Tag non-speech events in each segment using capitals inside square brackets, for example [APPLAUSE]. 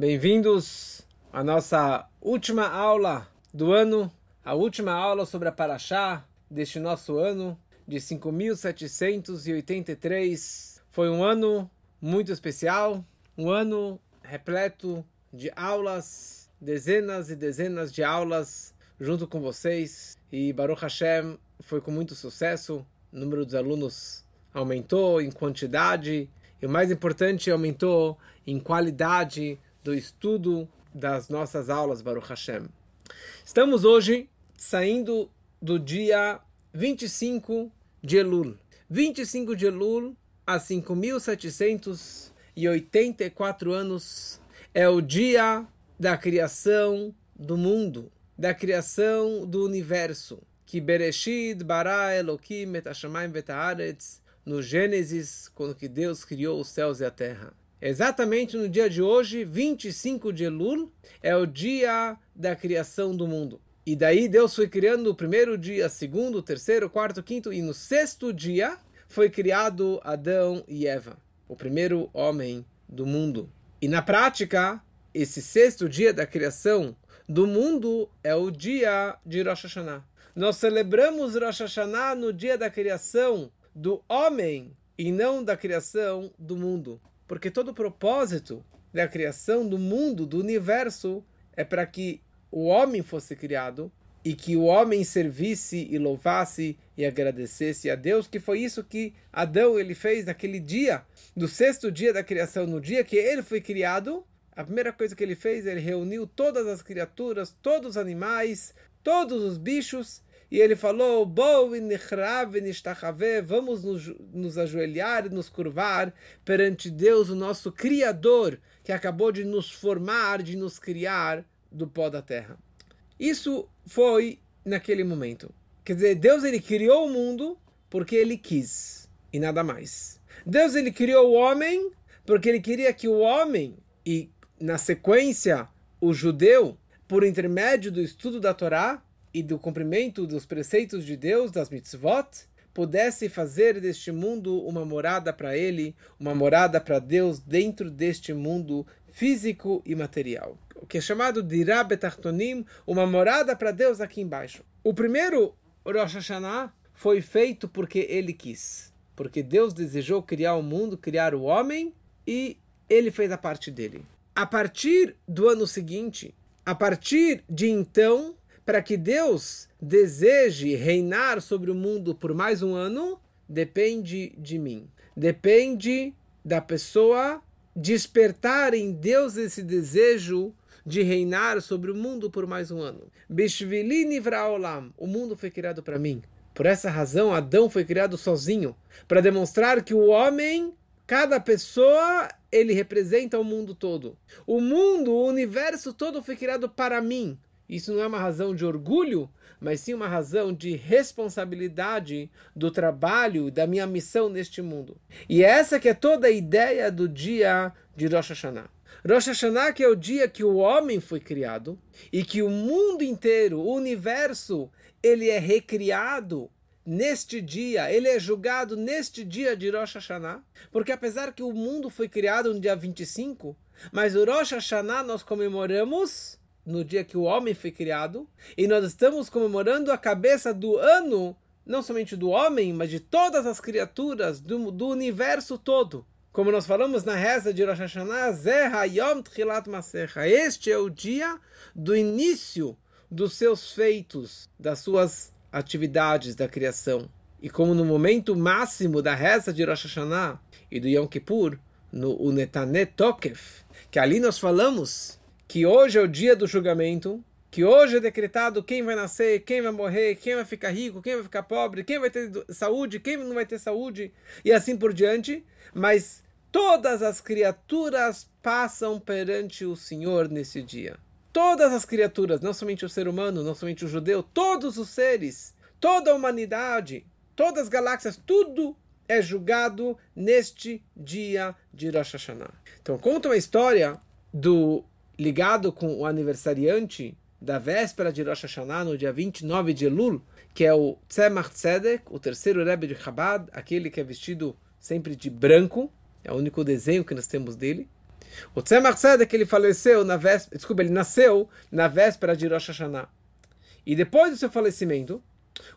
Bem-vindos à nossa última aula do ano, a última aula sobre a Paraxá deste nosso ano de 5783. Foi um ano muito especial, um ano repleto de aulas, dezenas e dezenas de aulas junto com vocês e Baruch Hashem foi com muito sucesso. O número dos alunos aumentou em quantidade e o mais importante, aumentou em qualidade do estudo das nossas aulas, Baruch Hashem. Estamos hoje saindo do dia 25 de Elul. 25 de Elul, há 5.784 anos, é o dia da criação do mundo, da criação do universo. Que Bereshit bara Elohim et hashamayim no Gênesis, quando que Deus criou os céus e a terra. Exatamente no dia de hoje, 25 de Elul, é o dia da criação do mundo. E daí Deus foi criando o primeiro dia, segundo, terceiro, quarto, quinto, e no sexto dia foi criado Adão e Eva, o primeiro homem do mundo. E na prática, esse sexto dia da criação do mundo é o dia de Rosh Hashanah. Nós celebramos Rosh Hashanah no dia da criação do homem e não da criação do mundo. Porque todo o propósito da criação do mundo, do universo, é para que o homem fosse criado e que o homem servisse e louvasse e agradecesse a Deus, que foi isso que Adão ele fez naquele dia, do sexto dia da criação, no dia que ele foi criado. A primeira coisa que ele fez, ele reuniu todas as criaturas, todos os animais, todos os bichos e ele falou: vamos nos, nos ajoelhar e nos curvar perante Deus, o nosso Criador, que acabou de nos formar, de nos criar do pó da terra. Isso foi naquele momento. Quer dizer, Deus ele criou o mundo porque ele quis e nada mais. Deus ele criou o homem porque ele queria que o homem e na sequência o judeu, por intermédio do estudo da Torá, e do cumprimento dos preceitos de Deus, das mitzvot, pudesse fazer deste mundo uma morada para ele, uma morada para Deus dentro deste mundo físico e material. O que é chamado de Rabetartonim, uma morada para Deus aqui embaixo. O primeiro Rosh Hashanah foi feito porque ele quis. Porque Deus desejou criar o mundo, criar o homem e ele fez a parte dele. A partir do ano seguinte, a partir de então, para que Deus deseje reinar sobre o mundo por mais um ano, depende de mim. Depende da pessoa despertar em Deus esse desejo de reinar sobre o mundo por mais um ano. O mundo foi criado para mim. Por essa razão, Adão foi criado sozinho, para demonstrar que o homem, cada pessoa, ele representa o mundo todo. O mundo, o universo todo foi criado para mim, isso não é uma razão de orgulho, mas sim uma razão de responsabilidade do trabalho, da minha missão neste mundo. E essa que é toda a ideia do dia de Rosh Hashanah. Rosh Hashanah que é o dia que o homem foi criado e que o mundo inteiro, o universo, ele é recriado neste dia, ele é julgado neste dia de Rosh Hashanah, porque apesar que o mundo foi criado no dia 25, mas o Rosh Hashanah nós comemoramos no dia que o homem foi criado, e nós estamos comemorando a cabeça do ano, não somente do homem, mas de todas as criaturas do, do universo todo. Como nós falamos na reza de Rosh Hashanah, Yom Tchilat Masecha. Este é o dia do início dos seus feitos, das suas atividades da criação. E como no momento máximo da reza de Rosh Hashanah e do Yom Kippur, no Unetanet Tokef, que ali nós falamos que hoje é o dia do julgamento, que hoje é decretado quem vai nascer, quem vai morrer, quem vai ficar rico, quem vai ficar pobre, quem vai ter saúde, quem não vai ter saúde, e assim por diante. Mas todas as criaturas passam perante o Senhor nesse dia. Todas as criaturas, não somente o ser humano, não somente o judeu, todos os seres, toda a humanidade, todas as galáxias, tudo é julgado neste dia de Rosh Hashanah. Então conta uma história do ligado com o aniversariante da véspera de Rosh Hashanah, no dia 29 de Elul, que é o Tzemach Tzedek, o terceiro Rebbe de Chabad, aquele que é vestido sempre de branco, é o único desenho que nós temos dele. O Tzemach Tzedek, ele faleceu na véspera, desculpa, ele nasceu na véspera de Rosh Hashanah. E depois do seu falecimento,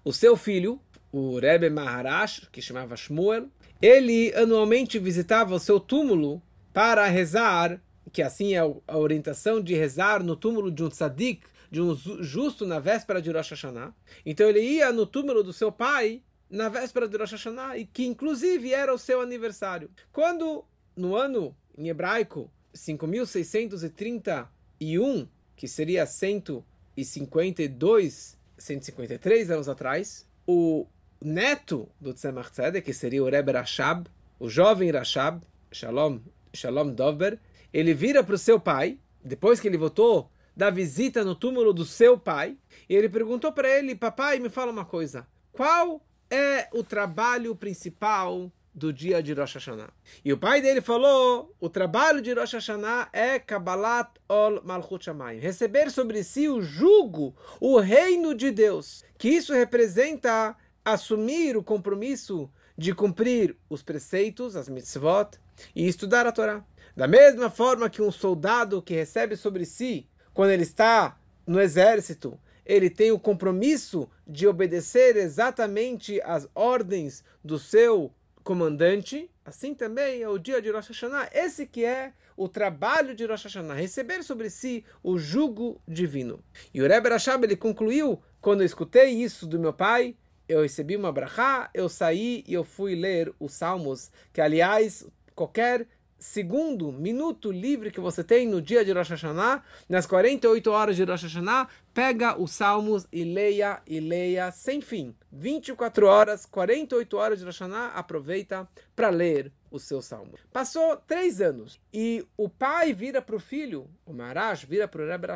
o seu filho, o Rebbe Maharash, que chamava Shmuel, ele anualmente visitava o seu túmulo para rezar, que assim é a orientação de rezar no túmulo de um tzadik, de um justo na véspera de Rosh Hashanah. Então ele ia no túmulo do seu pai na véspera de Rosh Hashanah, e que inclusive era o seu aniversário. Quando, no ano em hebraico, 5631, que seria 152, 153 anos atrás, o neto do Tzemach Tzedek, que seria o Rebbe Rashab, o jovem Rashab, Shalom, Shalom Dover, ele vira para o seu pai, depois que ele voltou da visita no túmulo do seu pai, e ele perguntou para ele, papai, me fala uma coisa, qual é o trabalho principal do dia de Rosh Hashanah. E o pai dele falou: o trabalho de Rosh Hashanah é Kabbalat ol Malchut Shamayim, receber sobre si o jugo, o reino de Deus, que isso representa assumir o compromisso de cumprir os preceitos, as mitzvot, e estudar a Torá. Da mesma forma que um soldado que recebe sobre si, quando ele está no exército, ele tem o compromisso de obedecer exatamente as ordens do seu comandante, assim também é o dia de Rosh Hashanah. Esse que é o trabalho de Rosh Hashanah, receber sobre si o jugo divino. E o Rebbe Rashab, ele concluiu, quando eu escutei isso do meu pai, eu recebi uma brachá, eu saí e eu fui ler os Salmos, que aliás, qualquer segundo minuto livre que você tem no dia de Rosh Hashanah, nas 48 horas de Rosh Hashanah, pega os Salmos e leia e leia sem fim. 24 horas, 48 horas de Rosh Hashanah, aproveita para ler o seu salmo. Passou três anos e o pai vira para o filho, o Marash vira para o Rebbe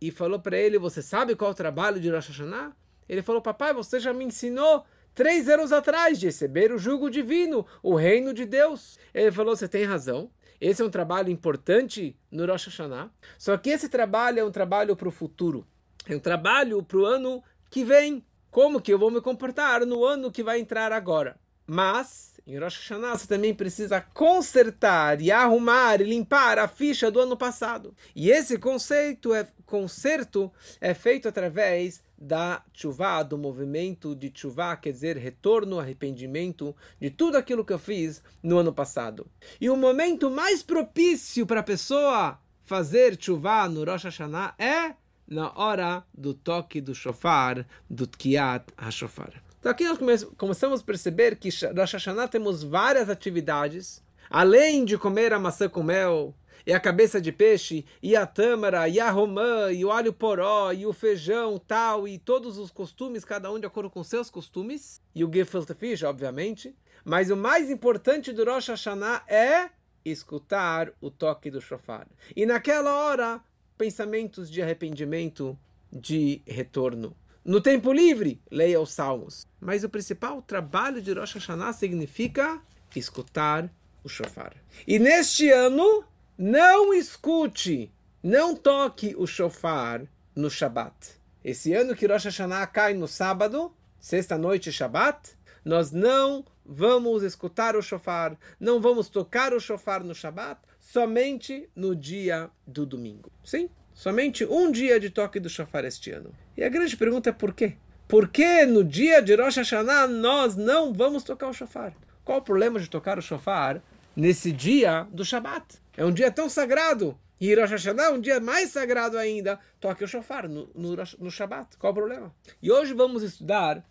e falou para ele, você sabe qual é o trabalho de Rosh Hashanah? Ele falou, papai, você já me ensinou três anos atrás de receber o jugo divino, o reino de Deus. Ele falou: você tem razão. Esse é um trabalho importante no Rosh Hashanah. Só que esse trabalho é um trabalho para o futuro. É um trabalho para o ano que vem. Como que eu vou me comportar no ano que vai entrar agora? Mas, em Rosh Hashanah, você também precisa consertar e arrumar e limpar a ficha do ano passado. E esse conceito é, conserto é feito através da chuva, do movimento de chuva, quer dizer, retorno, arrependimento de tudo aquilo que eu fiz no ano passado. E o momento mais propício para a pessoa fazer chuva no Rosh Hashanah é na hora do toque do shofar, do Tkiat HaShofar. Então aqui nós começamos a perceber que Rosh Hashanah temos várias atividades, além de comer a maçã com mel, e a cabeça de peixe, e a tâmara, e a romã, e o alho poró, e o feijão, tal, e todos os costumes, cada um de acordo com seus costumes, e o gefilte fish, obviamente. Mas o mais importante do Rosh Hashanah é escutar o toque do shofar. E naquela hora, pensamentos de arrependimento, de retorno. No tempo livre, leia os salmos. Mas o principal trabalho de Rosh Hashanah significa escutar o shofar. E neste ano, não escute, não toque o shofar no Shabat. Esse ano que Rosh Hashanah cai no sábado, sexta-noite Shabat, nós não vamos escutar o shofar, não vamos tocar o shofar no Shabat, somente no dia do domingo. Sim, somente um dia de toque do shofar este ano. E a grande pergunta é por quê? Por que no dia de Rosh Hashanah nós não vamos tocar o shofar? Qual o problema de tocar o shofar nesse dia do Shabat? É um dia tão sagrado. E Rosh Hashanah é um dia mais sagrado ainda. Toque o shofar no, no, no Shabbat. Qual o problema? E hoje vamos estudar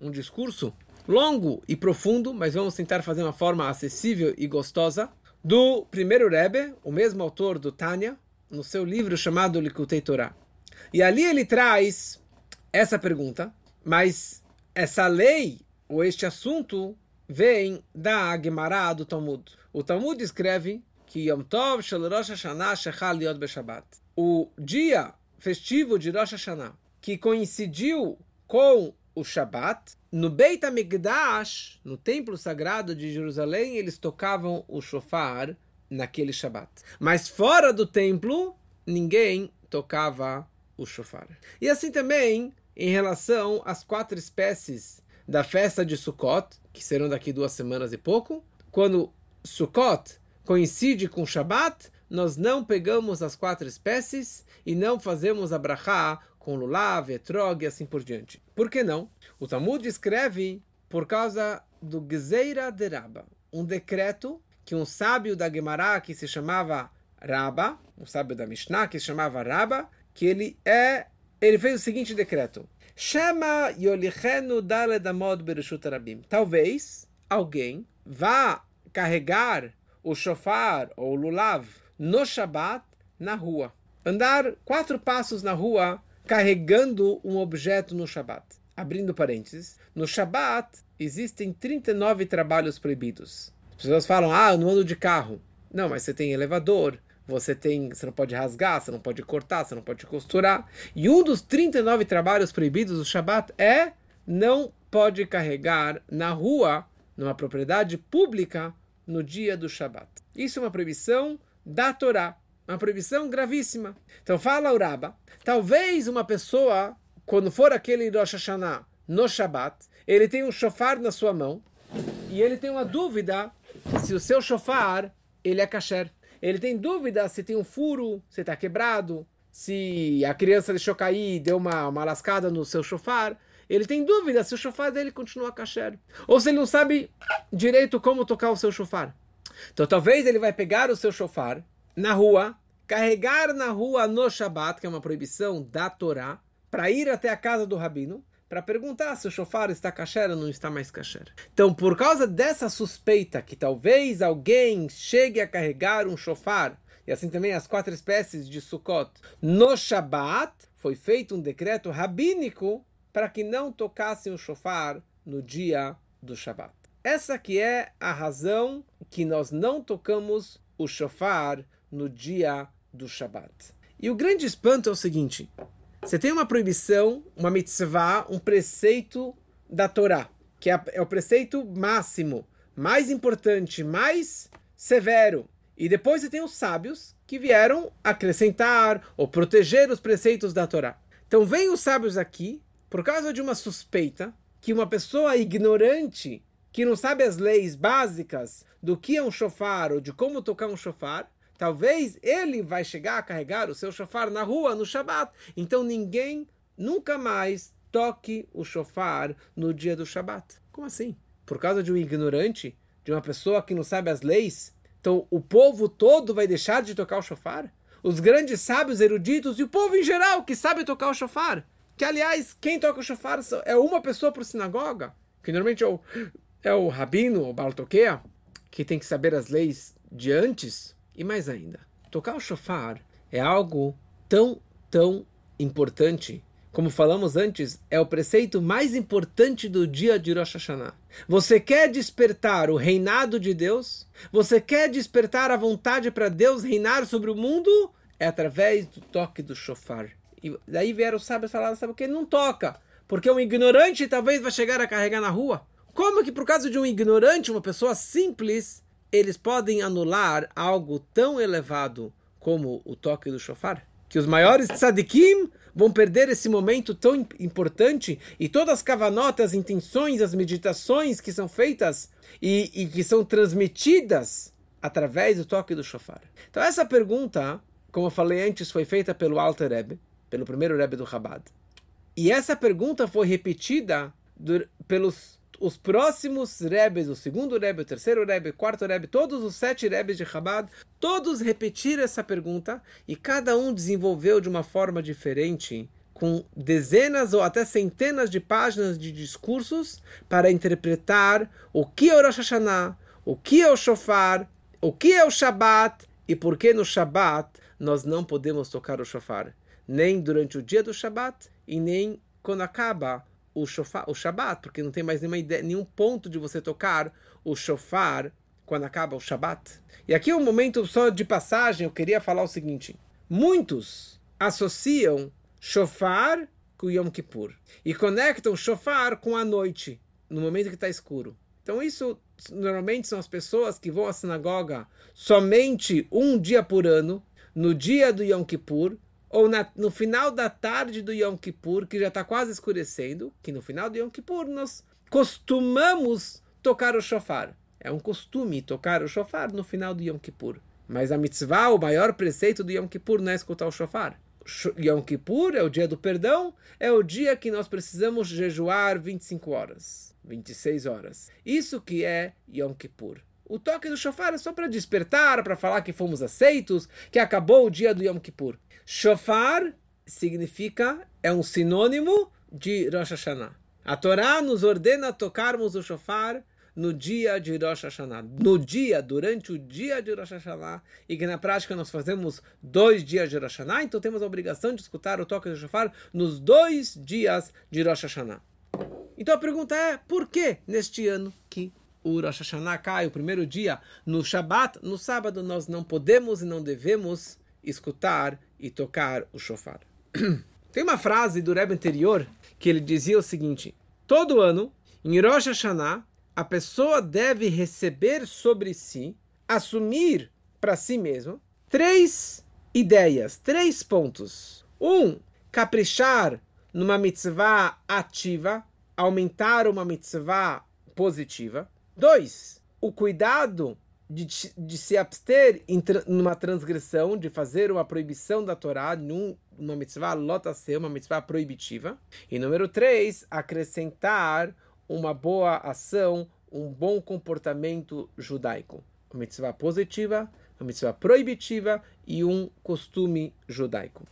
um discurso longo e profundo, mas vamos tentar fazer uma forma acessível e gostosa, do primeiro Rebbe, o mesmo autor do Tânia, no seu livro chamado Likutei Torah. E ali ele traz essa pergunta, mas essa lei, ou este assunto, vem da Gemara do Talmud. O Talmud escreve que Yom Tov Shel Rosh Hashanah Shechal Yod Beshabbat. O dia festivo de Rosh Hashanah, que coincidiu com o Shabat, no Beit HaMikdash, no templo sagrado de Jerusalém, eles tocavam o shofar naquele Shabat. Mas fora do templo, ninguém tocava o shofar. E assim também em relação às quatro espécies da festa de Sukkot, que serão daqui duas semanas e pouco, quando Sukkot coincide com Shabat, nós não pegamos as quatro espécies e não fazemos a brachá com lulav, etrog e assim por diante. Por que não? O Talmud escreve por causa do Gzeira de Rabba, um decreto que um sábio da Gemara que se chamava Rabba, um sábio da Mishnah que se chamava Rabba, que ele é ele fez o seguinte decreto: Chama Yolichenu Daledamod Bereshut Rabim. Talvez alguém vá carregar o shofar ou o lulav no Shabat na rua. Andar quatro passos na rua carregando um objeto no Shabat. Abrindo parênteses, no Shabat existem 39 trabalhos proibidos. As pessoas falam, ah, eu não ando de carro. Não, mas você tem elevador, você tem, você não pode rasgar, você não pode cortar, você não pode costurar. E um dos 39 trabalhos proibidos do Shabat é não pode carregar na rua, numa propriedade pública, no dia do Shabat. Isso é uma proibição da Torá, uma proibição gravíssima. Então fala o Rabba, talvez uma pessoa, quando for aquele Rosh Hashanah no Shabat, ele tem um shofar na sua mão e ele tem uma dúvida se o seu shofar ele é kasher. Ele tem dúvida se tem um furo, se está quebrado, se a criança deixou cair, deu uma, uma lascada no seu shofar. Ele tem dúvida se o shofar dele continua kasher. Ou se ele não sabe direito como tocar o seu shofar. Então talvez ele vai pegar o seu shofar na rua, carregar na rua no Shabat, que é uma proibição da Torá, para ir até a casa do rabino, para perguntar se o shofar está kasher ou não está mais kasher. Então, por causa dessa suspeita que talvez alguém chegue a carregar um shofar, e assim também as quatro espécies de Sukkot, no Shabat, foi feito um decreto rabínico para que não tocassem o shofar no dia do Shabat. Essa que é a razão que nós não tocamos o shofar no dia do Shabat. E o grande espanto é o seguinte: você tem uma proibição, uma mitzvah, um preceito da Torá, que é, é o preceito máximo, mais importante, mais severo. E depois você tem os sábios que vieram acrescentar ou proteger os preceitos da Torá. Então vem os sábios aqui por causa de uma suspeita que uma pessoa ignorante que não sabe as leis básicas do que é um shofar ou de como tocar um shofar, Talvez ele vai chegar a carregar o seu shofar na rua, no Shabat. Então ninguém nunca mais toque o shofar no dia do Shabat. Como assim? Por causa de um ignorante, de uma pessoa que não sabe as leis? Então o povo todo vai deixar de tocar o shofar? Os grandes sábios eruditos e o povo em geral que sabe tocar o shofar? Que, aliás, quem toca o shofar é uma pessoa por sinagoga, que normalmente é o, é o rabino, o baltoquea, que tem que saber as leis de antes, e mais ainda, tocar o shofar é algo tão, tão importante. Como falamos antes, é o preceito mais importante do dia de Rosh Hashanah. Você quer despertar o reinado de Deus? Você quer despertar a vontade para Deus reinar sobre o mundo? É através do toque do shofar. E daí vieram os sábios falar, sabe o que? Não toca. Porque um ignorante talvez vai chegar a carregar na rua. Como que por causa de um ignorante, uma pessoa simples, eles podem anular algo tão elevado como o toque do shofar? Que os maiores tzadikim vão perder esse momento tão importante e todas as cavanotas, as intenções, as meditações que são feitas e, e, que são transmitidas através do toque do shofar. Então essa pergunta, como eu falei antes, foi feita pelo Alter Rebbe, pelo primeiro Rebbe do Chabad. E essa pergunta foi repetida do, pelos os próximos Rebes, o segundo Rebbe, o terceiro Rebbe, o quarto Rebbe, todos os sete Rebes de Chabad, todos repetiram essa pergunta e cada um desenvolveu de uma forma diferente, com dezenas ou até centenas de páginas de discursos para interpretar o que é o Rosh Hashanah, o que é o Shofar, o que é o Shabat e por que no Shabat nós não podemos tocar o Shofar, nem durante o dia do Shabat e nem quando acaba o shofar, o Shabat, porque não tem mais nenhuma ideia, nenhum ponto de você tocar o shofar quando acaba o Shabat. E aqui um momento só de passagem, eu queria falar o seguinte: muitos associam shofar com Yom Kippur e conectam shofar com a noite, no momento que está escuro. Então isso normalmente são as pessoas que vão à sinagoga somente um dia por ano, no dia do Yom Kippur, ou na, no final da tarde do Yom Kippur, que já está quase escurecendo, que no final do Yom Kippur nós costumamos tocar o shofar. é um costume tocar o shofar no final do Yom Kippur. Mas a mitzvah, o maior preceito do Yom Kippur não é escutar o shofar. Yom Kippur é o dia do perdão, é o dia que nós precisamos jejuar 25 horas, 26 horas. Isso que é Yom Kippur. O toque do shofar é só para despertar, para falar que fomos aceitos, que acabou o dia do Yom Kippur. Shofar significa, é um sinônimo de Rosh Hashanah. A Torá nos ordena tocarmos o shofar no dia de Rosh Hashanah, no dia, durante o dia de Rosh Hashanah, e que na prática nós fazemos dois dias de Rosh Hashanah, então temos a obrigação de escutar o toque do shofar nos dois dias de Rosh Hashanah. Então a pergunta é, por que neste ano que o Rosh Hashanah cai, o primeiro dia, no Shabat, no sábado nós não podemos e não devemos escutar e tocar o shofar? [CLEARS THROAT] Tem uma frase do Rebbe anterior que ele dizia o seguinte, todo ano, em Rosh Hashanah, a pessoa deve receber sobre si, assumir para si mesmo, três ideias, três pontos. Um, caprichar numa mitzvah ativa, aumentar uma mitzvah positiva. Dois, o cuidado de, de se abster em numa transgressão, de fazer uma proibição da Torá, num, uma mitzvah lota ser, uma mitzvah proibitiva. E número três, acrescentar uma boa ação, um bom comportamento judaico. Uma mitzvah positiva, uma mitzvah proibitiva e um costume judaico.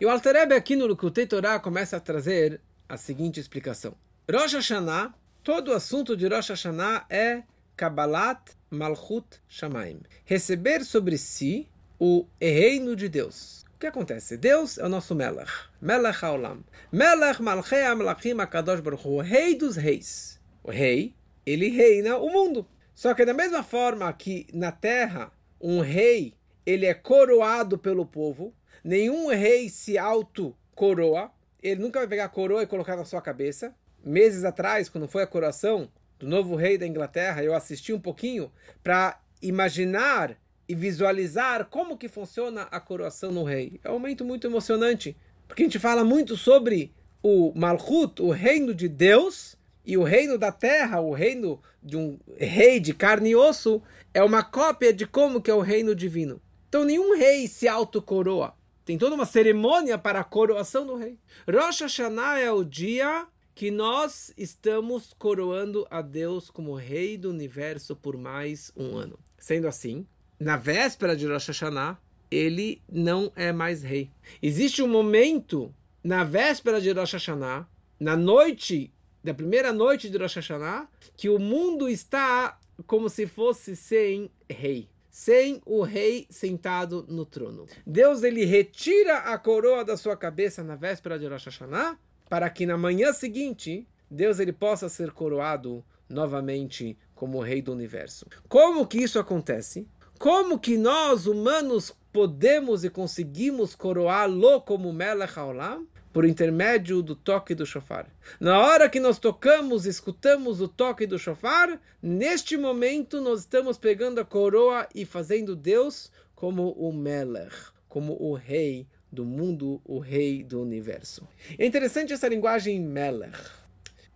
E o Alter Rebbe aqui no Lukutei Torah começa a trazer a seguinte explicação. Rosh Hashanah, todo o assunto de Rosh Hashanah é Kabbalat Malchut Shamaim. Receber sobre si o reino de Deus. O que acontece? Deus é o nosso Melech. Melech Haolam. Melech Malchei Amlachim Akadosh Baruch o rei dos reis. O rei, ele reina o mundo. Só que da mesma forma que na terra, um rei, ele é coroado pelo povo, nenhum rei se auto-coroa, ele nunca vai pegar a coroa e colocar na sua cabeça. Meses atrás, quando foi a coroação do novo rei da Inglaterra, eu assisti um pouquinho para imaginar e visualizar como que funciona a coroação no rei. É um momento muito emocionante, porque a gente fala muito sobre o Malchut, o reino de Deus, e o reino da terra, o reino de um rei de carne e osso, é uma cópia de como que é o reino divino. Então nenhum rei se autocoroa. Tem toda uma cerimônia para a coroação do rei. Rosh Hashanah é o dia que nós estamos coroando a Deus como rei do universo por mais um ano. Sendo assim, na véspera de Rosh Hashanah, ele não é mais rei. Existe um momento na véspera de Rosh Hashanah, na noite da primeira noite de Rosh Hashanah, que o mundo está como se fosse sem rei, sem o rei sentado no trono. Deus ele retira a coroa da sua cabeça na véspera de Rosh Hashanah, para que na manhã seguinte Deus ele possa ser coroado novamente como rei do universo. Como que isso acontece? Como que nós, humanos, podemos e conseguimos coroá-lo como Melech Haolam? Por intermédio do toque do shofar. Na hora que nós tocamos, escutamos o toque do shofar, neste momento nós estamos pegando a coroa e fazendo Deus como o Melech, como o rei do mundo, o rei do universo. É interessante essa linguagem Melech.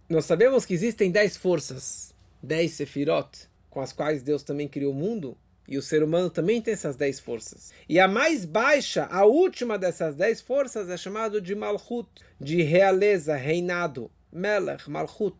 Nós sabemos que existem dez forças, dez sefirot, com as quais Deus também criou o mundo, e o ser humano também tem essas dez forças. E a mais baixa, a última dessas dez forças, é chamado de Malchut, de realeza, reinado. Melech, Malchut.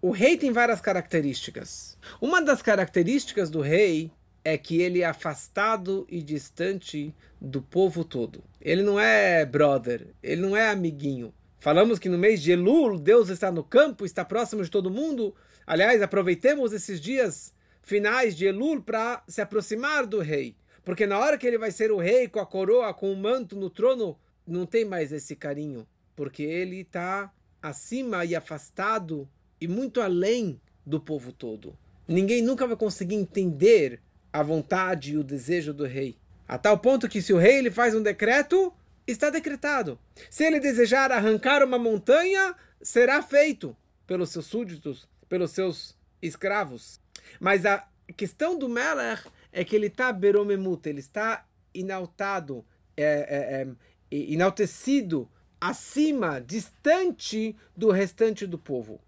O rei tem várias características. Uma das características do rei é que ele é afastado e distante do povo todo. Ele não é brother, ele não é amiguinho. Falamos que no mês de Elul, Deus está no campo, está próximo de todo mundo. Aliás, aproveitemos esses dias finais de Elul para se aproximar do rei. Porque na hora que ele vai ser o rei com a coroa, com o manto no trono, não tem mais esse carinho. Porque ele está acima e afastado e muito além do povo todo. Ninguém nunca vai conseguir entender a vontade e o desejo do rei. A tal ponto que se o rei ele faz um decreto, está decretado. Se ele desejar arrancar uma montanha, será feito pelos seus súditos, pelos seus escravos. Mas a questão do Melech é que ele está beromemut, ele está inaltado, é, é, é, enaltecido, acima, distante do restante do povo.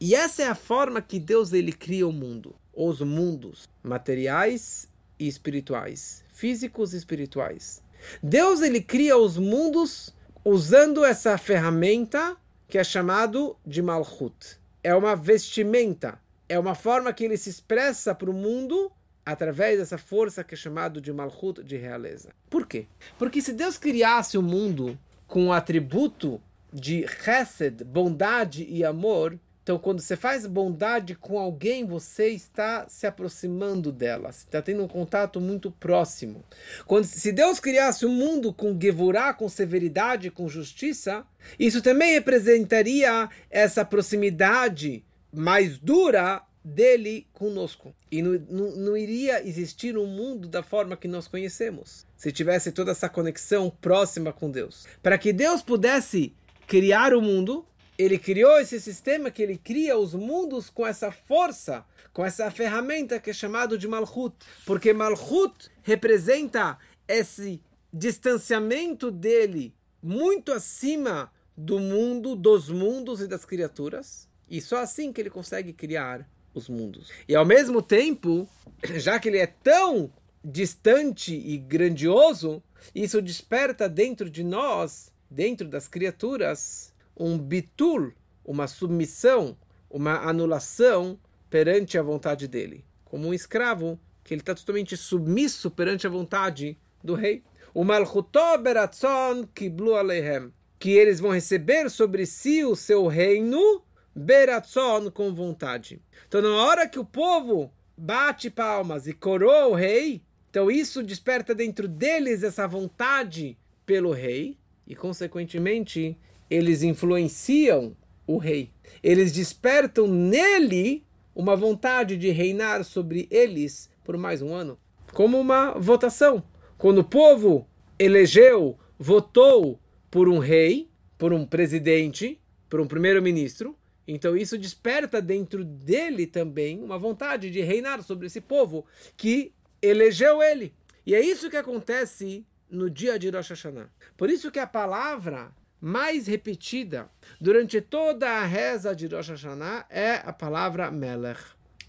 E essa é a forma que Deus ele cria o mundo. Os mundos materiais e espirituais, físicos e espirituais. Deus ele cria os mundos usando essa ferramenta que é chamado de Malchut. É uma vestimenta, é uma forma que ele se expressa para o mundo através dessa força que é chamado de Malchut, de realeza. Por quê? Porque se Deus criasse o mundo com o atributo de Chesed, bondade e amor, então, quando você faz bondade com alguém, você está se aproximando dela, está tendo um contato muito próximo. Quando, se Deus criasse um mundo com Gevurah, com severidade, com justiça, isso também representaria essa proximidade mais dura dele conosco. E não, não, não, iria existir um mundo da forma que nós conhecemos, se tivesse toda essa conexão próxima com Deus. Para que Deus pudesse criar o mundo, ele criou esse sistema que ele cria os mundos com essa força, com essa ferramenta que é chamado de Malchut, porque Malchut representa esse distanciamento dele muito acima do mundo, dos mundos e das criaturas, e só assim que ele consegue criar os mundos. E ao mesmo tempo, [CLEARS THROAT] já que ele é tão distante e grandioso, isso desperta dentro de nós, dentro das criaturas, um bitul, uma submissão, uma anulação perante a vontade dele. Como um escravo, que ele está totalmente submisso perante a vontade do rei. O malchutó beratzon kiblu alehem. Que eles vão receber sobre si o seu reino beratzon com vontade. Então, na hora que o povo bate palmas e coroa o rei, então isso desperta dentro deles essa vontade pelo rei e, consequentemente, eles influenciam o rei. Eles despertam nele uma vontade de reinar sobre eles por mais um ano. Como uma votação. Quando o povo elegeu, votou por um rei, por um presidente, por um primeiro-ministro, então isso desperta dentro dele também uma vontade de reinar sobre esse povo que elegeu ele. E é isso que acontece no dia de Rosh Hashanah. Por isso que a palavra mais repetida durante toda a reza de Rosh Hashanah é a palavra Melech,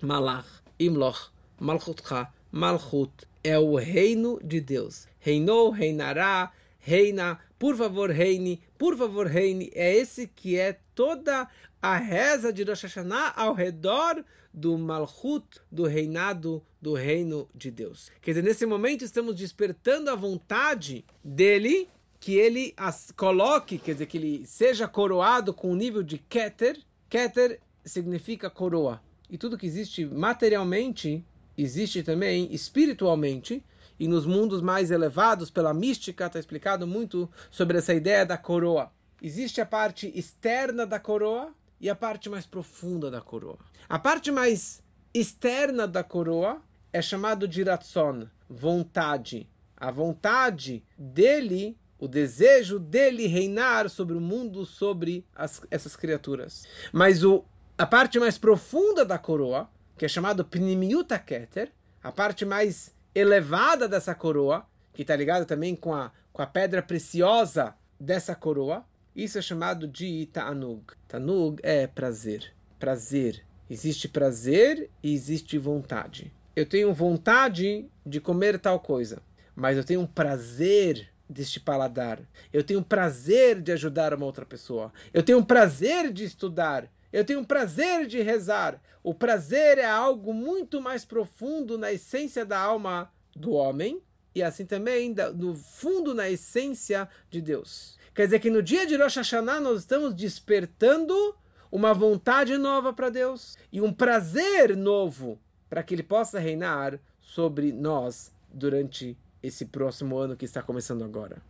Malach, Imloch, Malchutcha, Malchut. É o reino de Deus. Reinou, reinará, reina, por favor reine, por favor reine. É esse que é toda a reza de Rosh Hashanah ao redor do Malchut, do reinado do reino de Deus. Quer dizer, nesse momento estamos despertando a vontade dele que ele as coloque, quer dizer, que ele seja coroado com o nível de Keter. Keter significa coroa. E tudo que existe materialmente, existe também espiritualmente. E nos mundos mais elevados, pela mística, está explicado muito sobre essa ideia da coroa. Existe a parte externa da coroa e a parte mais profunda da coroa. A parte mais externa da coroa é chamado de ratson, vontade. A vontade dele o desejo dele reinar sobre o mundo, sobre as, essas criaturas. Mas o, a parte mais profunda da coroa, que é chamado Pnimiuta Keter, a parte mais elevada dessa coroa, que está ligada também com a, com a pedra preciosa dessa coroa, isso é chamado de Ta'anug. Ta'anug é prazer. Prazer. Existe prazer e existe vontade. Eu tenho vontade de comer tal coisa, mas eu tenho um prazer deste paladar. Eu tenho prazer de ajudar uma outra pessoa. Eu tenho prazer de estudar. Eu tenho prazer de rezar. O prazer é algo muito mais profundo na essência da alma do homem e assim também no fundo na essência de Deus. Quer dizer que no dia de Rosh Hashanah nós estamos despertando uma vontade nova para Deus e um prazer novo para que Ele possa reinar sobre nós durante esse próximo ano que está começando agora.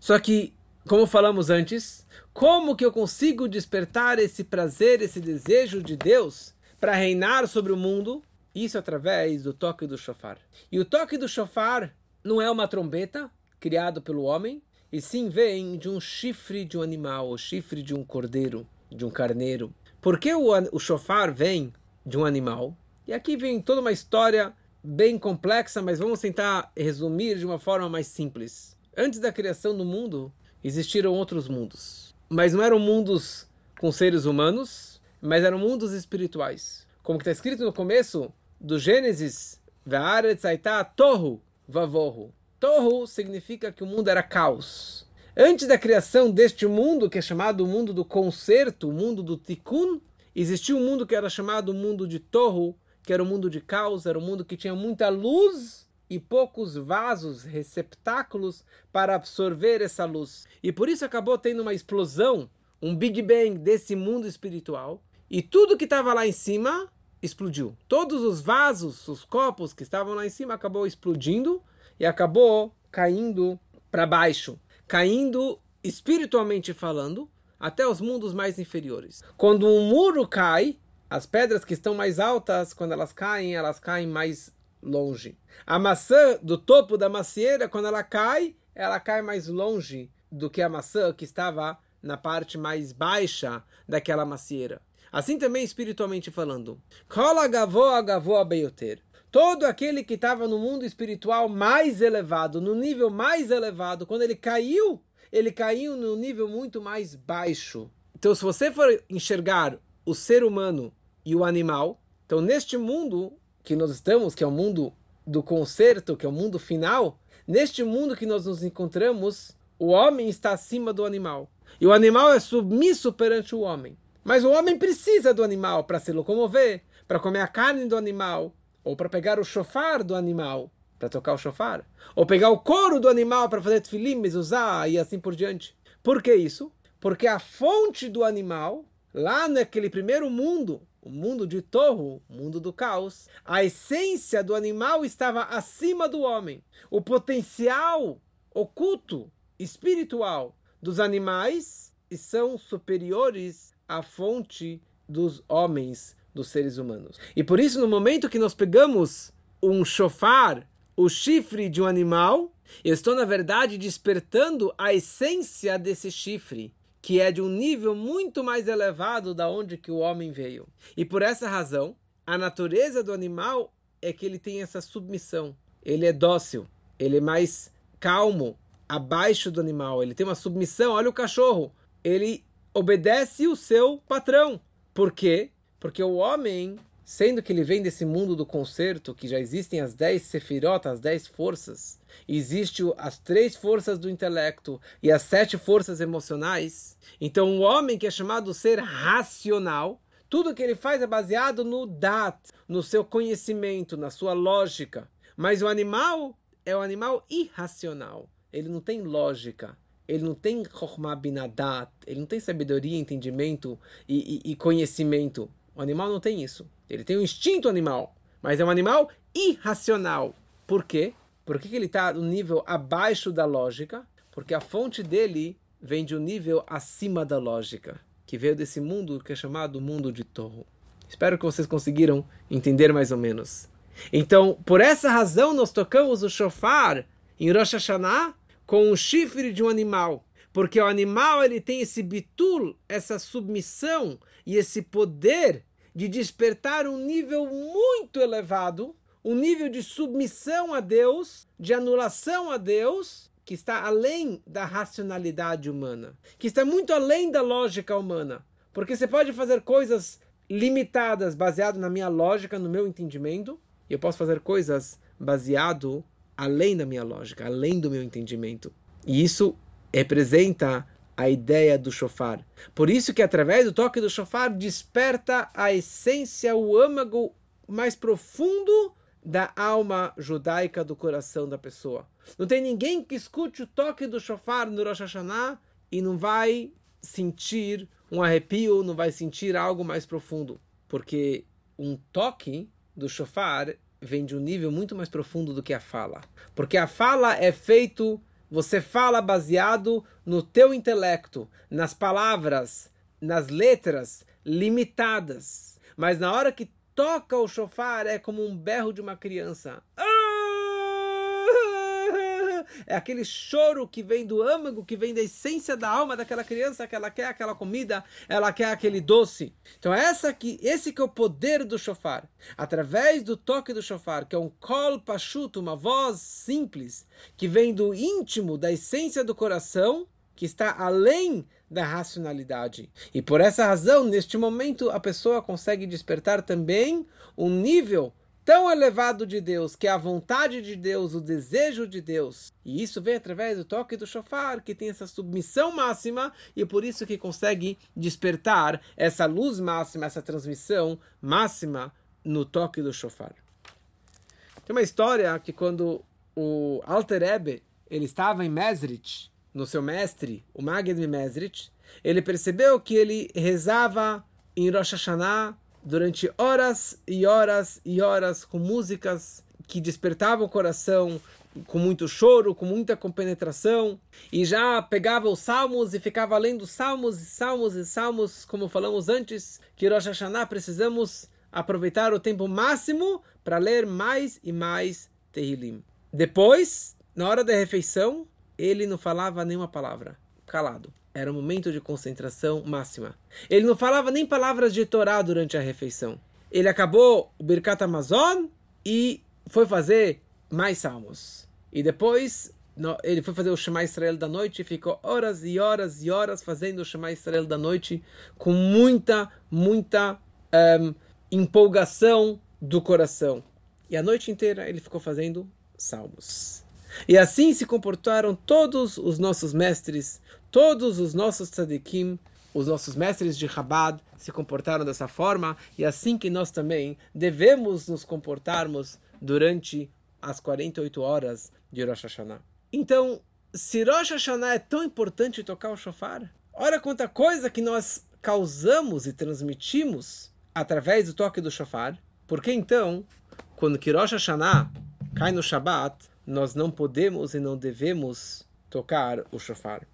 Só que, como falamos antes, como que eu consigo despertar esse prazer, esse desejo de Deus para reinar sobre o mundo? Isso através do toque do shofar. E o toque do shofar não é uma trombeta criado pelo homem, e sim vem de um chifre de um animal, o chifre de um cordeiro, de um carneiro. Por que o, o shofar vem de um animal? E aqui vem toda uma história bem complexa, mas vamos tentar resumir de uma forma mais simples. Antes da criação do mundo, existiram outros mundos. Mas não eram mundos com seres humanos, mas eram mundos espirituais. Como está escrito no começo do Gênesis, Ve'aretz aitá tohu vavohu. Tohu significa que o mundo era caos. Antes da criação deste mundo, que é chamado o mundo do concerto, o mundo do tikkun, existia um mundo que era chamado o mundo de Tohu, que era o mundo de caos, era um mundo que tinha muita luz e poucos vasos, receptáculos para absorver essa luz. E por isso acabou tendo uma explosão, um Big Bang desse mundo espiritual, e tudo que estava lá em cima explodiu. Todos os vasos, os copos que estavam lá em cima acabou explodindo e acabou caindo para baixo, caindo espiritualmente falando até os mundos mais inferiores. Quando um muro cai, as pedras que estão mais altas, quando elas caem, elas caem mais longe. A maçã do topo da macieira, quando ela cai, ela cai mais longe do que a maçã que estava na parte mais baixa daquela macieira. Assim também espiritualmente falando. Todo aquele que estava no mundo espiritual mais elevado, no nível mais elevado, quando ele caiu, ele caiu no nível muito mais baixo. Então, se você for enxergar o ser humano e o animal, então neste mundo que nós estamos, que é o mundo do concerto, que é o mundo final, neste mundo que nós nos encontramos, o homem está acima do animal. E o animal é submisso perante o homem. Mas o homem precisa do animal para se locomover, para comer a carne do animal, ou para pegar o chofar do animal, para tocar o chofar, ou pegar o couro do animal para fazer tefilim, usar e assim por diante. Por que isso? Porque a fonte do animal, lá naquele primeiro mundo, o mundo de Torro, mundo do caos, a essência do animal estava acima do homem. O potencial oculto, espiritual dos animais são superiores à fonte dos homens, dos seres humanos. E por isso, no momento que nós pegamos um chofar, o chifre de um animal, eu estou, na verdade, despertando a essência desse chifre que é de um nível muito mais elevado da onde que o homem veio. E por essa razão, a natureza do animal é que ele tem essa submissão. Ele é dócil, ele é mais calmo, abaixo do animal, ele tem uma submissão. Olha o cachorro, ele obedece o seu patrão. Por quê? Porque o homem, sendo que ele vem desse mundo do concerto, que já existem as dez sefirotas, as dez forças, existem as três forças do intelecto e as sete forças emocionais. Então, o homem que é chamado ser racional, tudo que ele faz é baseado no dat, no seu conhecimento, na sua lógica. Mas o animal é o um animal irracional. Ele não tem lógica. Ele não tem binadat, ele não tem sabedoria, entendimento e, e, e conhecimento. O animal não tem isso. Ele tem um instinto animal, mas é um animal irracional. Por quê? Por que, ele está no nível abaixo da lógica? Porque a fonte dele vem de um nível acima da lógica, que veio desse mundo que é chamado mundo de Torro. Espero que vocês conseguiram entender mais ou menos. Então, por essa razão, nós tocamos o shofar em Rosh Hashanah com o chifre de um animal. Porque o animal ele tem esse bitul, essa submissão e esse poder de despertar um nível muito elevado um nível de submissão a Deus, de anulação a Deus, que está além da racionalidade humana, que está muito além da lógica humana. Porque você pode fazer coisas limitadas baseado na minha lógica, no meu entendimento, e eu posso fazer coisas baseado além da minha lógica, além do meu entendimento. E isso representa a ideia do shofar. Por isso que através do toque do shofar desperta a essência, o âmago mais profundo da alma judaica do coração da pessoa. Não tem ninguém que escute o toque do shofar no Rosh Hashanah e não vai sentir um arrepio, não vai sentir algo mais profundo. Porque um toque do shofar vem de um nível muito mais profundo do que a fala. Porque a fala é feito, você fala baseado no teu intelecto, nas palavras, nas letras limitadas. Mas na hora que toca o chofar é como um berro de uma criança. É aquele choro que vem do âmago, que vem da essência da alma daquela criança, que ela quer aquela comida, ela quer aquele doce. Então essa aqui, esse que é o poder do chofar. Através do toque do chofar, que é um kol pachuto, uma voz simples, que vem do íntimo, da essência do coração, que está além da racionalidade. E por essa razão, neste momento, a pessoa consegue despertar também um nível tão elevado de Deus, que é a vontade de Deus, o desejo de Deus. E isso vem através do toque do shofar, que tem essa submissão máxima e por isso que consegue despertar essa luz máxima, essa transmissão máxima no toque do shofar. Tem uma história que quando o Alter Ebe, ele estava em Mesrit, no seu mestre, o Magid Mesrit, ele percebeu que ele rezava em Rosh Hashanah durante horas e horas e horas com músicas que despertavam o coração, com muito choro, com muita compenetração, e já pegava os salmos e ficava lendo salmos e salmos e salmos, como falamos antes, que Rosh Hashanah precisamos aproveitar o tempo máximo para ler mais e mais Tehillim. Depois, na hora da refeição, ele não falava nenhuma palavra, calado. Era um momento de concentração máxima. Ele não falava nem palavras de Torá durante a refeição. Ele acabou o Birkat Amazon e foi fazer mais salmos. E depois ele foi fazer o Shema Israel da noite e ficou horas e horas e horas fazendo o Shema Israel da noite com muita, muita um, empolgação do coração. E a noite inteira ele ficou fazendo salmos. E assim se comportaram todos os nossos mestres, todos os nossos tzadikim, os nossos mestres de Chabad se comportaram dessa forma, e assim que nós também devemos nos comportarmos durante as 48 horas de Rosh Hashanah. Então, se Rosh Hashanah é tão importante tocar o shofar, olha quanta coisa que nós causamos e transmitimos através do toque do shofar, porque então, quando que Rosh Hashanah cai no Shabat, nós não podemos e não devemos tocar o shofar.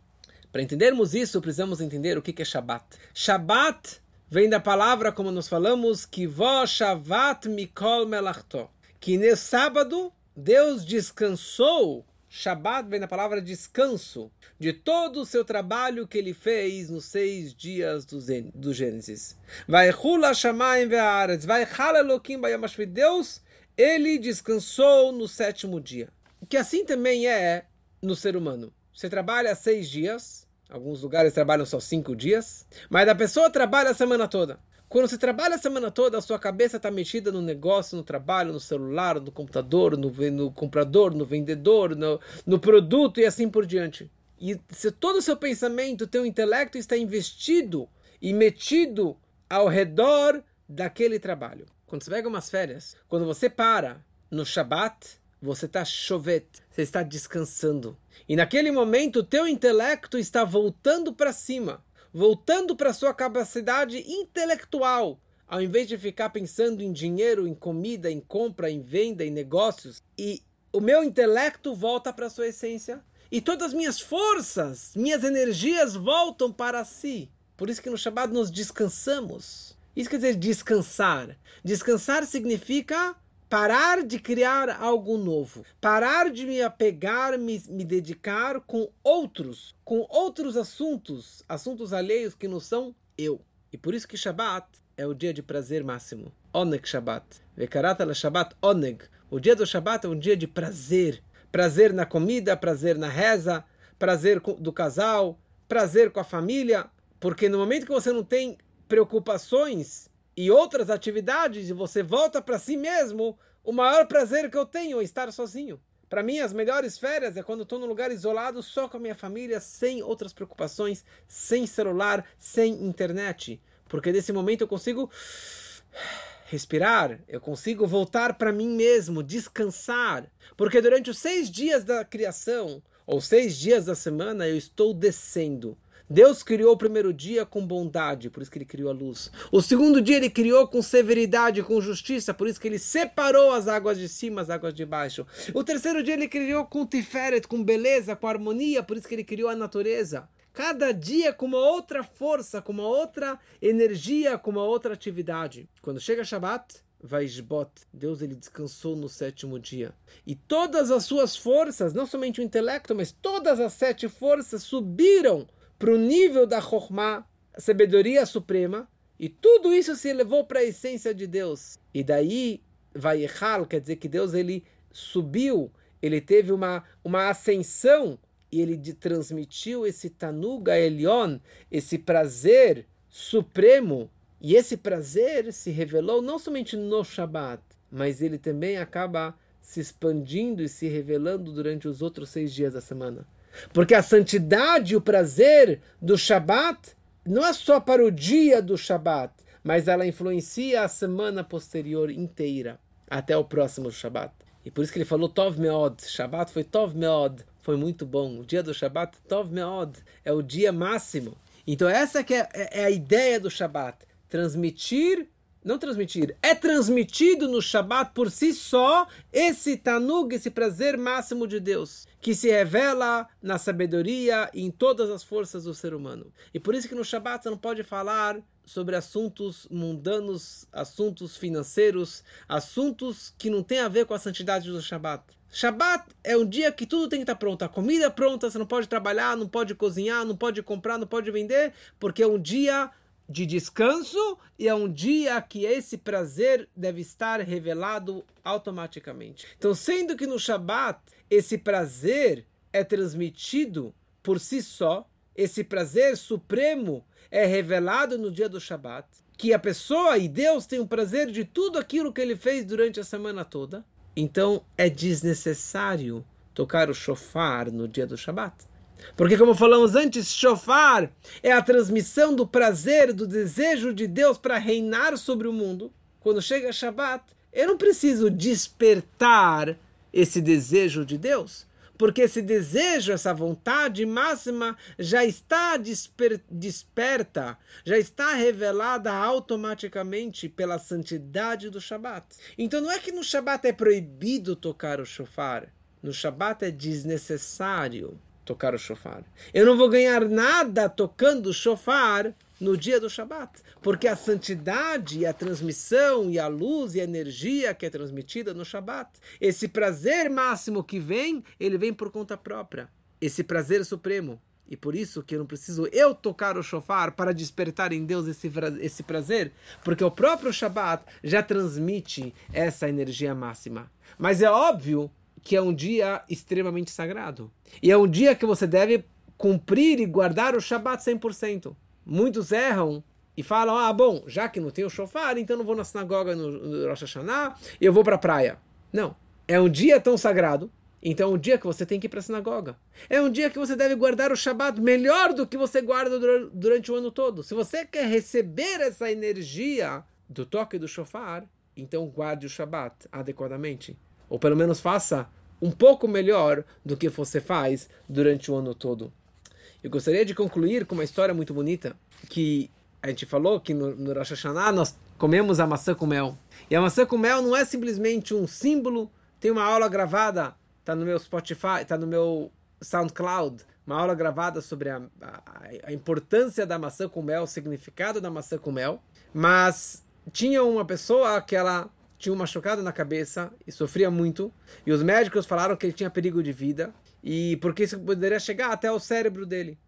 Para entendermos isso, precisamos entender o que é Shabat. Shabat vem da palavra, como nós falamos, que vó Shavat Mikol Melachto. Que nesse sábado, Deus descansou. Shabat vem da palavra descanso, de todo o seu trabalho que ele fez nos seis dias do, do Gênesis. Vai Hula Shamayim Ve'aretz, vai Halelokim Bayamashvi. Deus, ele descansou no sétimo dia que assim também é no ser humano. Você trabalha seis dias, alguns lugares trabalham só cinco dias, mas a pessoa trabalha a semana toda. Quando você trabalha a semana toda, a sua cabeça está metida no negócio, no trabalho, no celular, no computador, no, no comprador, no vendedor, no, no produto e assim por diante. E se todo o seu pensamento, teu intelecto está investido e metido ao redor daquele trabalho. Quando você pega umas férias, quando você para no Shabat, você está chovet, você está descansando. E naquele momento, o teu intelecto está voltando para cima, voltando para sua capacidade intelectual, ao invés de ficar pensando em dinheiro, em comida, em compra, em venda, em negócios. E o meu intelecto volta para sua essência. E todas as minhas forças, minhas energias voltam para si. Por isso que no Shabbat nós descansamos. Isso quer dizer descansar. Descansar significa parar de criar algo novo, parar de me apegar, me, me dedicar com outros, com outros assuntos, assuntos alheios que não são eu. E por isso que Shabbat é o dia de prazer máximo. Oneg Shabbat. Vekarat la Shabbat Oneg. O dia do Shabbat é um dia de prazer. Prazer na comida, prazer na reza, prazer do casal, prazer com a família. Porque no momento que você não tem preocupações e outras atividades e você volta para si mesmo, o maior prazer que eu tenho é estar sozinho. Para mim, as melhores férias é quando estou num lugar isolado, só com a minha família, sem outras preocupações, sem celular, sem internet. Porque nesse momento eu consigo respirar, eu consigo voltar para mim mesmo, descansar. Porque durante os seis dias da criação, ou seis dias da semana, eu estou descendo. Deus criou o primeiro dia com bondade, por isso que ele criou a luz. O segundo dia ele criou com severidade, com justiça, por isso que ele separou as águas de cima, as águas de baixo. O terceiro dia ele criou com tiferet, com beleza, com harmonia, por isso que ele criou a natureza. Cada dia com uma outra força, com uma outra energia, com uma outra atividade. Quando chega Shabbat, Vaishbot, Deus ele descansou no sétimo dia. E todas as suas forças, não somente o intelecto, mas todas as sete forças subiram para o nível da Chokhmah, sabedoria suprema, e tudo isso se elevou para a essência de Deus. E daí, Vayechal, quer dizer que Deus ele subiu, ele teve uma, uma ascensão e ele transmitiu esse Tanuga Elion, esse prazer supremo. E esse prazer se revelou não somente no Shabat, mas ele também acaba se expandindo e se revelando durante os outros seis dias da semana. Porque a santidade e o prazer do Shabat não é só para o dia do Shabat, mas ela influencia a semana posterior inteira, até o próximo Shabat. E por isso que ele falou Tov Meod. Shabat foi Tov Meod. Foi muito bom. O dia do Shabat, Tov Meod. É o dia máximo. Então essa que é, é, é a ideia do Shabat. Transmitir não transmitir, é transmitido no Shabat por si só esse tanug, esse prazer máximo de Deus, que se revela na sabedoria e em todas as forças do ser humano. E por isso que no Shabat você não pode falar sobre assuntos mundanos, assuntos financeiros, assuntos que não têm a ver com a santidade do Shabat. Shabat é um dia que tudo tem que estar pronto. A comida é pronta, você não pode trabalhar, não pode cozinhar, não pode comprar, não pode vender, porque é um dia de descanso e é um dia que esse prazer deve estar revelado automaticamente. Então, sendo que no Shabat esse prazer é transmitido por si só, esse prazer supremo é revelado no dia do Shabat, que a pessoa e Deus tem o prazer de tudo aquilo que ele fez durante a semana toda, então é desnecessário tocar o shofar no dia do Shabat. Porque, como falamos antes, shofar é a transmissão do prazer, do desejo de Deus para reinar sobre o mundo. Quando chega Shabbat, eu não preciso despertar esse desejo de Deus, porque esse desejo, essa vontade máxima já está desper desperta, já está revelada automaticamente pela santidade do Shabat. Então não é que no Shabat é proibido tocar o shofar, no Shabat é desnecessário tocar o shofar. Eu não vou ganhar nada tocando o shofar no dia do Shabat, porque a santidade e a transmissão e a luz e a energia que é transmitida no Shabat, esse prazer máximo que vem, ele vem por conta própria. Esse prazer supremo. E por isso que eu não preciso eu tocar o shofar para despertar em Deus esse, esse prazer, porque o próprio Shabat já transmite essa energia máxima. Mas é óbvio que é um dia extremamente sagrado. E é um dia que você deve cumprir e guardar o Shabat 100%. Muitos erram e falam: ah, bom, já que não tem o shofar, então não vou na sinagoga no, no Rosh Hashanah eu vou para a praia. Não. É um dia tão sagrado, então é um dia que você tem que ir para a sinagoga. É um dia que você deve guardar o Shabat melhor do que você guarda durante o ano todo. Se você quer receber essa energia do toque do shofar, então guarde o Shabat adequadamente. Ou pelo menos faça um pouco melhor do que você faz durante o ano todo. Eu gostaria de concluir com uma história muito bonita, que a gente falou que no, no Rosh Hashanah nós comemos a maçã com mel. E a maçã com mel não é simplesmente um símbolo, tem uma aula gravada, está no meu Spotify, está no meu SoundCloud, uma aula gravada sobre a, a, a, importância da maçã com mel, o significado da maçã com mel. Mas tinha uma pessoa que ela tinha um machucado na cabeça e sofria muito. E os médicos falaram que ele tinha perigo de vida e porque isso poderia chegar até o cérebro dele.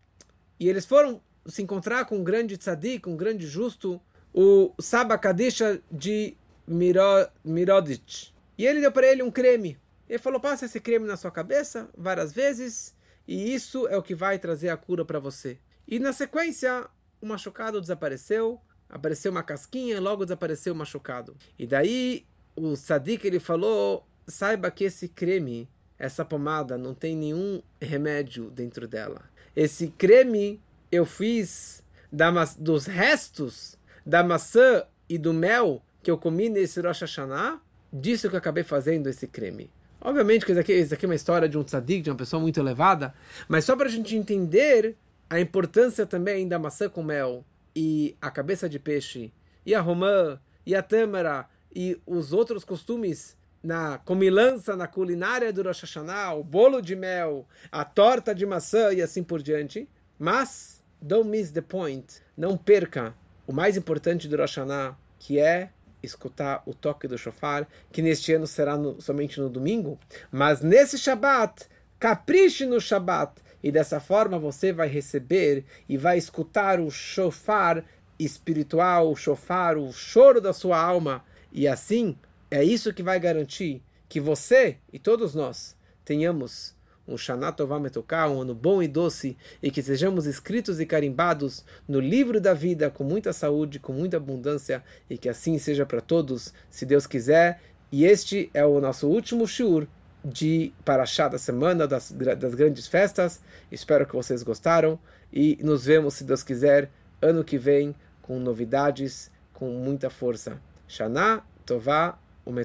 E eles foram se encontrar com um grande tzadik, um grande justo, o Saba Kadisha de Miro, Mirodich. E ele deu para ele um creme. Ele falou: passa esse creme na sua cabeça várias vezes e isso é o que vai trazer a cura para você. E na sequência, o machucado desapareceu apareceu uma casquinha e logo desapareceu machucado. E daí o Sadik ele falou: saiba que esse creme, essa pomada, não tem nenhum remédio dentro dela. Esse creme eu fiz da, dos restos da maçã e do mel que eu comi nesse Rosh Hashanah, disso que eu acabei fazendo esse creme. Obviamente que isso aqui, isso aqui é uma história de um tzadik, de uma pessoa muito elevada, mas só para a gente entender a importância também da maçã com mel, e a cabeça de peixe, e a romã, e a tâmara, e os outros costumes na comilança, na culinária do Rosh Hashanah, o bolo de mel, a torta de maçã e assim por diante. Mas, don't miss the point, não perca o mais importante do Rosh Hashanah, que é escutar o toque do shofar, que neste ano será no, somente no domingo, mas nesse Shabat, capriche no Shabat, e dessa forma você vai receber e vai escutar o shofar espiritual, o shofar, o choro da sua alma. E assim, é isso que vai garantir que você e todos nós tenhamos um Shana Tová um ano bom e doce, e que sejamos escritos e carimbados no livro da vida com muita saúde, com muita abundância, e que assim seja para todos, se Deus quiser. E este é o nosso último shiur de Parashá da semana das, das grandes festas. Espero que vocês gostaram e nos vemos, se Deus quiser, ano que vem com novidades, com muita força. Shana Tová Umetov.